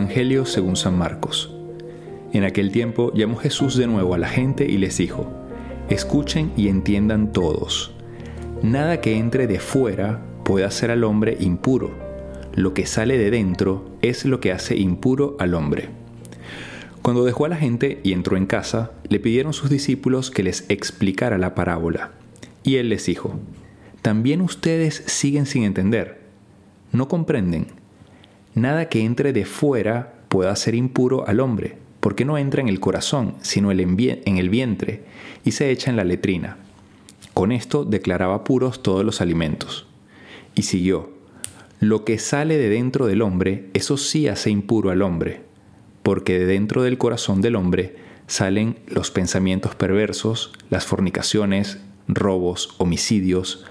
Evangelio según San Marcos. En aquel tiempo llamó Jesús de nuevo a la gente y les dijo, Escuchen y entiendan todos. Nada que entre de fuera puede hacer al hombre impuro. Lo que sale de dentro es lo que hace impuro al hombre. Cuando dejó a la gente y entró en casa, le pidieron sus discípulos que les explicara la parábola. Y él les dijo, ¿también ustedes siguen sin entender? ¿No comprenden? Nada que entre de fuera pueda hacer impuro al hombre, porque no entra en el corazón, sino en el vientre, y se echa en la letrina. Con esto declaraba puros todos los alimentos. Y siguió, lo que sale de dentro del hombre, eso sí hace impuro al hombre, porque de dentro del corazón del hombre salen los pensamientos perversos, las fornicaciones, robos, homicidios,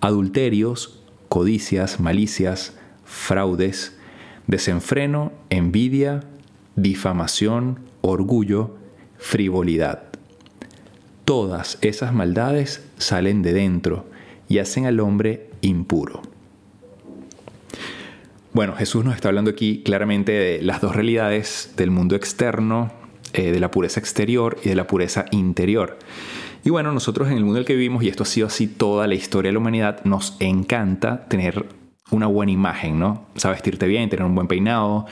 adulterios, codicias, malicias, fraudes, desenfreno, envidia, difamación, orgullo, frivolidad. Todas esas maldades salen de dentro y hacen al hombre impuro. Bueno, Jesús nos está hablando aquí claramente de las dos realidades del mundo externo, eh, de la pureza exterior y de la pureza interior. Y bueno, nosotros en el mundo en el que vivimos, y esto ha sido así toda la historia de la humanidad, nos encanta tener una buena imagen, ¿no? Sabes vestirte bien, tener un buen peinado,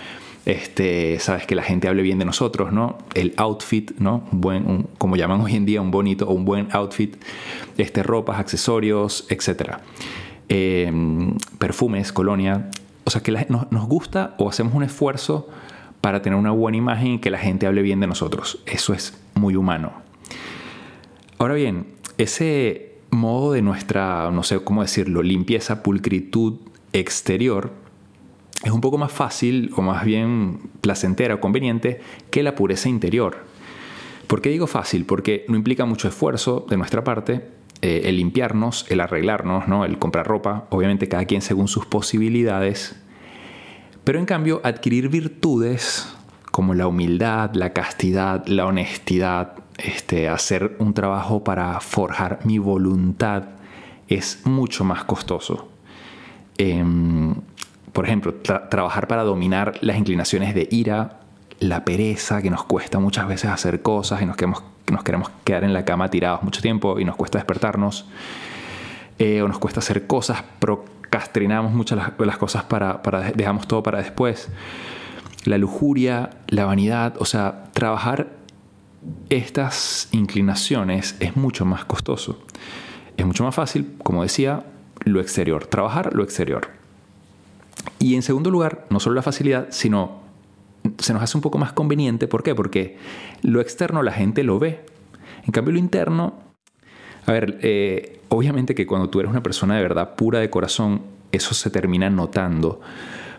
este, sabes que la gente hable bien de nosotros, ¿no? El outfit, ¿no? buen, como llaman hoy en día, un bonito o un buen outfit, este, ropas, accesorios, etc. Em, perfumes, colonia. O sea, que nos gusta o hacemos un esfuerzo para tener una buena imagen y que la gente hable bien de nosotros. Eso es muy humano. Ahora bien, ese modo de nuestra, no sé cómo decirlo, limpieza, pulcritud exterior, es un poco más fácil o más bien placentera o conveniente que la pureza interior. ¿Por qué digo fácil? Porque no implica mucho esfuerzo de nuestra parte eh, el limpiarnos, el arreglarnos, ¿no? el comprar ropa, obviamente cada quien según sus posibilidades, pero en cambio adquirir virtudes como la humildad, la castidad, la honestidad, este, hacer un trabajo para forjar mi voluntad es mucho más costoso. Em, por ejemplo, trabajar para dominar las inclinaciones de ira, la pereza que nos cuesta muchas veces hacer cosas y nos queremos, nos queremos quedar en la cama tirados mucho tiempo y nos cuesta despertarnos, eh, o nos cuesta hacer cosas, procrastinamos muchas las, las cosas para, para, dejamos todo para después. La lujuria, la vanidad, o sea, trabajar estas inclinaciones es mucho más costoso. Es mucho más fácil, como decía, lo exterior, trabajar lo exterior. Y en segundo lugar, no solo la facilidad, sino se nos hace un poco más conveniente. ¿Por qué? Porque lo externo la gente lo ve. En cambio, lo interno, a ver, eh, obviamente que cuando tú eres una persona de verdad pura de corazón, eso se termina notando,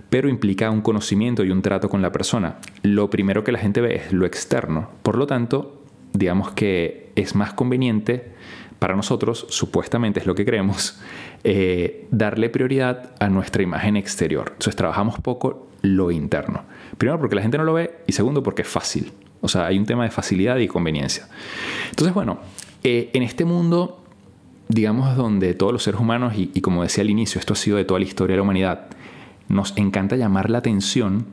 pero implica un conocimiento y un trato con la persona. Lo primero que la gente ve es lo externo. Por lo tanto, digamos que es más conveniente para nosotros, supuestamente es lo que creemos, eh, darle prioridad a nuestra imagen exterior. Entonces trabajamos poco lo interno. Primero porque la gente no lo ve y segundo porque es fácil. O sea, hay un tema de facilidad y conveniencia. Entonces, bueno, eh, en este mundo, digamos, donde todos los seres humanos, y, como decía al inicio, esto ha sido de toda la historia de la humanidad, nos encanta llamar la atención.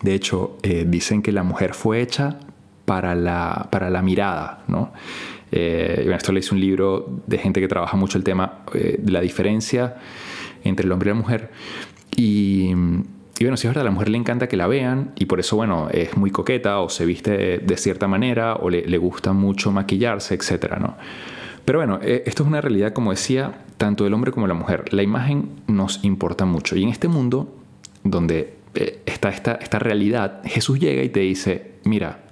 De hecho, eh, dicen que la mujer fue hecha para la, para la mirada, ¿no? Eh, esto le hice un libro de gente que trabaja mucho el tema eh, de la diferencia entre el hombre y la mujer. Y, bueno, si es verdad, a la mujer le encanta que la vean y por eso, bueno, es muy coqueta o se viste de, cierta manera o le, gusta mucho maquillarse, etc. ¿no? Pero bueno, eh, esto es una realidad, como decía, tanto del hombre como de la mujer. La imagen nos importa mucho. Y en este mundo donde está esta, esta realidad, Jesús llega y te dice, mira,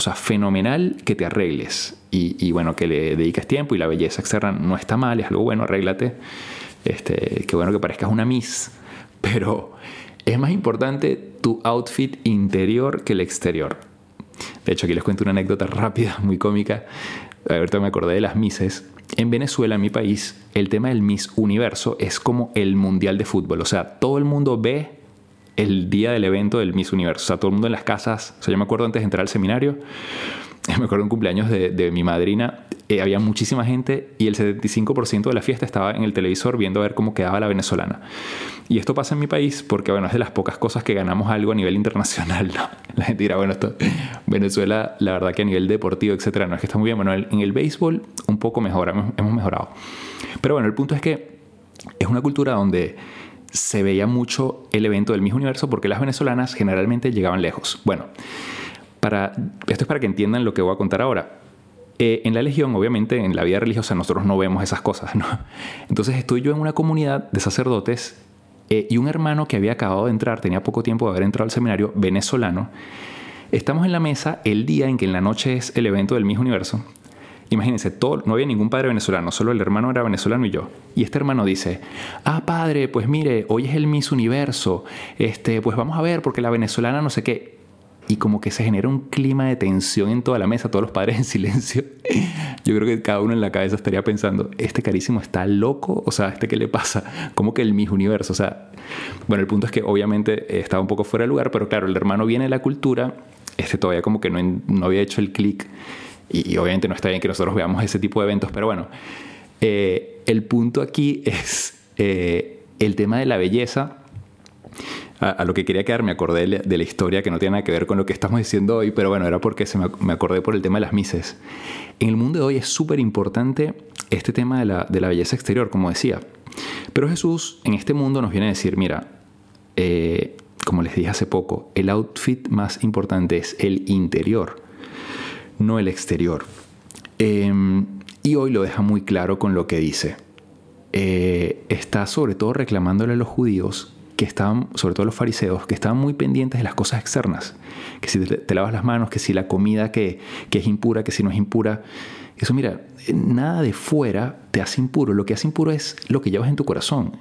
o sea, fenomenal que te arregles y, bueno, que le dediques tiempo y la belleza externa no está mal, es algo bueno, arréglate. Este, qué bueno que parezcas una Miss, pero es más importante tu outfit interior que el exterior. De hecho, aquí les cuento una anécdota rápida, muy cómica. Ahorita me acordé de las Misses. En Venezuela, en mi país, el tema del Miss Universo es como el mundial de fútbol. O sea, todo el mundo ve el día del evento del Miss Universo. O sea, todo el mundo en las casas. O sea, yo me acuerdo antes de entrar al seminario, me acuerdo un cumpleaños de, mi madrina, eh, había muchísima gente y el 75% de la fiesta estaba en el televisor viendo a ver cómo quedaba la venezolana. Y esto pasa en mi país porque, bueno, es de las pocas cosas que ganamos algo a nivel internacional, La gente dirá, bueno, esto, Venezuela, la verdad que a nivel deportivo, etcétera, no es que está muy bien. Bueno, en el béisbol un poco mejor, hemos mejorado. Pero bueno, el punto es que es una cultura donde se veía mucho el evento del mismo universo porque las venezolanas generalmente llegaban lejos. Bueno, para, esto es para que entiendan lo que voy a contar ahora. Eh, en la Legión, obviamente, en la vida religiosa nosotros no vemos esas cosas. Entonces estoy yo en una comunidad de sacerdotes eh, y un hermano que había acabado de entrar, tenía poco tiempo de haber entrado al seminario, venezolano. Estamos en la mesa el día en que en la noche es el evento del mismo universo Imagínense, todo, no había ningún padre venezolano, solo el hermano era venezolano y yo. Y este hermano dice, ah, padre, pues mire, hoy es el Miss Universo, este, pues vamos a ver, porque la venezolana no sé qué. Y como que se genera un clima de tensión en toda la mesa, todos los padres en silencio. Yo creo que cada uno en la cabeza estaría pensando, este carísimo está loco, o sea, ¿este qué le pasa? Como que el Miss Universo, o sea, bueno, el punto es que obviamente estaba un poco fuera de lugar, pero claro, el hermano viene de la cultura, este todavía como que no, no había hecho el clic y, obviamente no está bien que nosotros veamos ese tipo de eventos, pero bueno, eh, el punto aquí es eh, el tema de la belleza. A, lo que quería quedar, me acordé de la historia que no tiene nada que ver con lo que estamos diciendo hoy, pero bueno, era porque se me, acordé por el tema de las mises. En el mundo de hoy es súper importante este tema de la, de la, belleza exterior, como decía. Pero Jesús en este mundo nos viene a decir, mira, eh, como les dije hace poco, el outfit más importante es el interior no el exterior. Em, y hoy lo deja muy claro con lo que dice. Eh, está sobre todo reclamándole a los judíos que estaban, sobre todo los fariseos, que estaban muy pendientes de las cosas externas, que si te, lavas las manos, que si la comida que, que, es impura, que si no es impura. Eso mira, nada de fuera te hace impuro, lo que hace impuro es lo que llevas en tu corazón.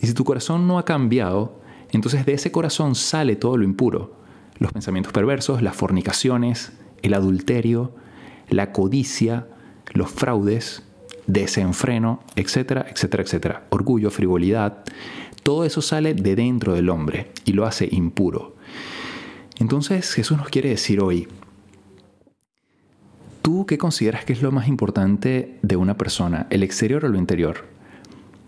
Y si tu corazón no ha cambiado, entonces de ese corazón sale todo lo impuro, los pensamientos perversos, las fornicaciones, el adulterio, la codicia, los fraudes, desenfreno, etcétera, etcétera, etcétera. Orgullo, frivolidad, todo eso sale de dentro del hombre y lo hace impuro. Entonces Jesús nos quiere decir hoy, ¿tú qué consideras que es lo más importante de una persona, el exterior o lo interior?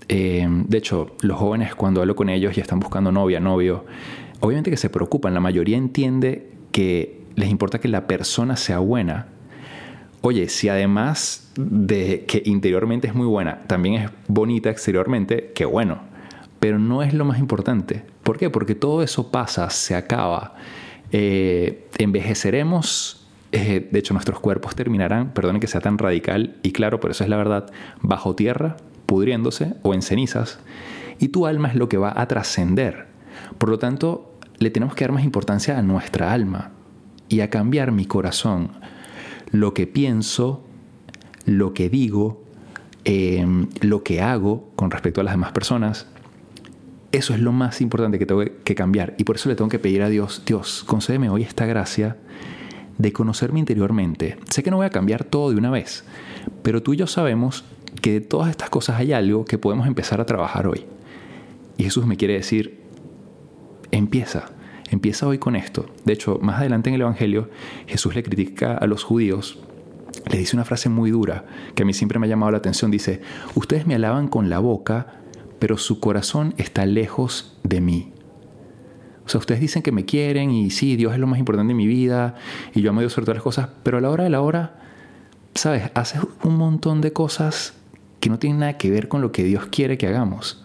Eh, de hecho, los jóvenes cuando hablo con ellos y están buscando novia, novio, obviamente que se preocupan, la mayoría entiende que les importa que la persona sea buena. Oye, si además de que interiormente es muy buena, también es bonita exteriormente, qué bueno. Pero no es lo más importante. ¿Por qué? Porque todo eso pasa, se acaba. Eh, envejeceremos, eh, de hecho nuestros cuerpos terminarán, perdonen que sea tan radical y claro, pero eso es la verdad, bajo tierra, pudriéndose o en cenizas, y tu alma es lo que va a trascender. Por lo tanto, le tenemos que dar más importancia a nuestra alma y a cambiar mi corazón. Lo que pienso, lo que digo, em, lo que hago con respecto a las demás personas, eso es lo más importante que tengo que cambiar. Y por eso le tengo que pedir a Dios, Dios, concédeme hoy esta gracia de conocerme interiormente. Sé que no voy a cambiar todo de una vez, pero tú y yo sabemos que de todas estas cosas hay algo que podemos empezar a trabajar hoy. Y Jesús me quiere decir, empieza. Empieza hoy con esto. De hecho, más adelante en el Evangelio, Jesús le critica a los judíos, le dice una frase muy dura que a mí siempre me ha llamado la atención. Dice, ustedes me alaban con la boca, pero su corazón está lejos de mí. O sea, ustedes dicen que me quieren y sí, Dios es lo más importante en mi vida y yo amo a Dios sobre todas las cosas, pero a la hora de la hora, ¿sabes? Haces un montón de cosas que no tienen nada que ver con lo que Dios quiere que hagamos.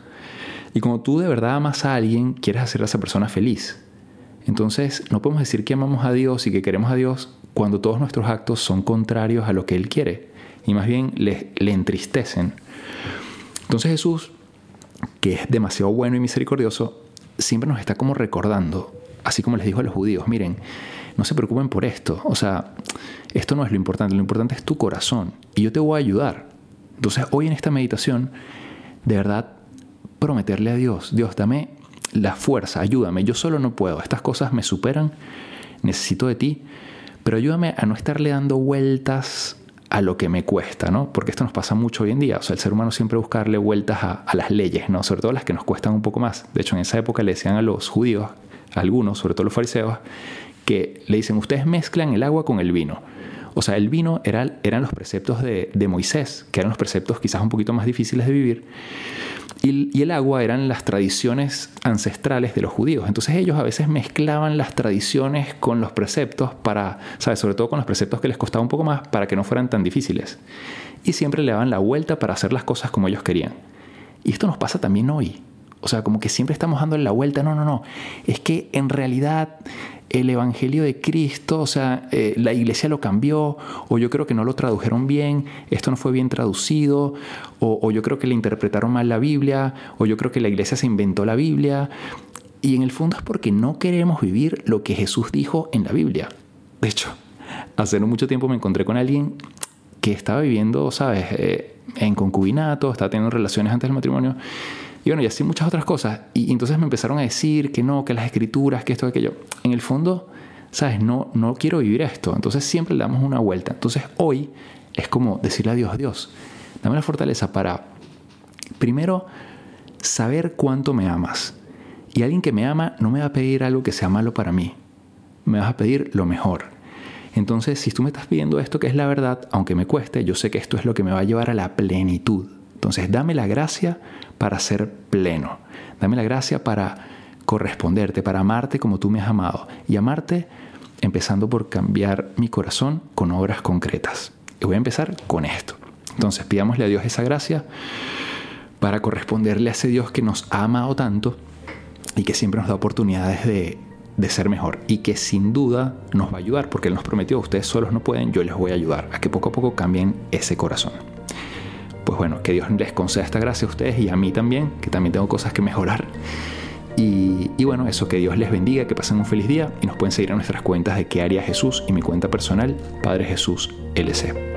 Y como tú de verdad amas a alguien, quieres hacer a esa persona feliz. Entonces, no podemos decir que amamos a Dios y que queremos a Dios cuando todos nuestros actos son contrarios a lo que Él quiere y más bien le, entristecen. Entonces Jesús, que es demasiado bueno y misericordioso, siempre nos está como recordando, así como les dijo a los judíos, miren, no se preocupen por esto, o sea, esto no es lo importante, lo importante es tu corazón y yo te voy a ayudar. Entonces hoy en esta meditación, de verdad, prometerle a Dios, Dios, dame la fuerza, ayúdame, yo solo no puedo, estas cosas me superan, necesito de ti, pero ayúdame a no estarle dando vueltas a lo que me cuesta, ¿no? Porque esto nos pasa mucho hoy en día, o sea, el ser humano siempre busca darle vueltas a, las leyes, ¿no? Sobre todo las que nos cuestan un poco más. De hecho, en esa época le decían a los judíos, a algunos, sobre todo los fariseos, que le dicen, ustedes mezclan el agua con el vino. O sea, el vino era, eran los preceptos de, de Moisés, que eran los preceptos quizás un poquito más difíciles de vivir. Y, el agua eran las tradiciones ancestrales de los judíos. Entonces ellos a veces mezclaban las tradiciones con los preceptos para, ¿sabes? Sobre todo con los preceptos que les costaba un poco más para que no fueran tan difíciles. Y siempre le daban la vuelta para hacer las cosas como ellos querían. Y esto nos pasa también hoy. O sea, como que siempre estamos dando la vuelta. No, no, no. Es que en realidad el Evangelio de Cristo, o sea, eh, la iglesia lo cambió, o yo creo que no lo tradujeron bien, esto no fue bien traducido, o, o, yo creo que le interpretaron mal la Biblia, o yo creo que la iglesia se inventó la Biblia. Y en el fondo es porque no queremos vivir lo que Jesús dijo en la Biblia. De hecho, hace no mucho tiempo me encontré con alguien que estaba viviendo, ¿sabes?, eh, en concubinato, estaba teniendo relaciones antes del matrimonio. Y bueno, y así muchas otras cosas. Y, entonces me empezaron a decir que no, que las escrituras, que esto, que aquello. En el fondo, ¿sabes? No, no quiero vivir esto. Entonces siempre le damos una vuelta. Entonces hoy es como decirle a Dios, Dios, dame la fortaleza para, primero, saber cuánto me amas. Y alguien que me ama no me va a pedir algo que sea malo para mí. Me vas a pedir lo mejor. Entonces, si tú me estás pidiendo esto que es la verdad, aunque me cueste, yo sé que esto es lo que me va a llevar a la plenitud. Entonces, dame la gracia para ser pleno. Dame la gracia para corresponderte, para amarte como tú me has amado. Y amarte empezando por cambiar mi corazón con obras concretas. Y voy a empezar con esto. Entonces, pidámosle a Dios esa gracia para corresponderle a ese Dios que nos ha amado tanto y que siempre nos da oportunidades de, de ser mejor y que sin duda nos va a ayudar porque Él nos prometió, ustedes solos no pueden, yo les voy a ayudar a que poco a poco cambien ese corazón pues bueno, que Dios les conceda esta gracia a ustedes y a mí también, que también tengo cosas que mejorar. Y, bueno, eso, que Dios les bendiga, que pasen un feliz día y nos pueden seguir en nuestras cuentas de qué haría Jesús y mi cuenta personal, Padre Jesús LC.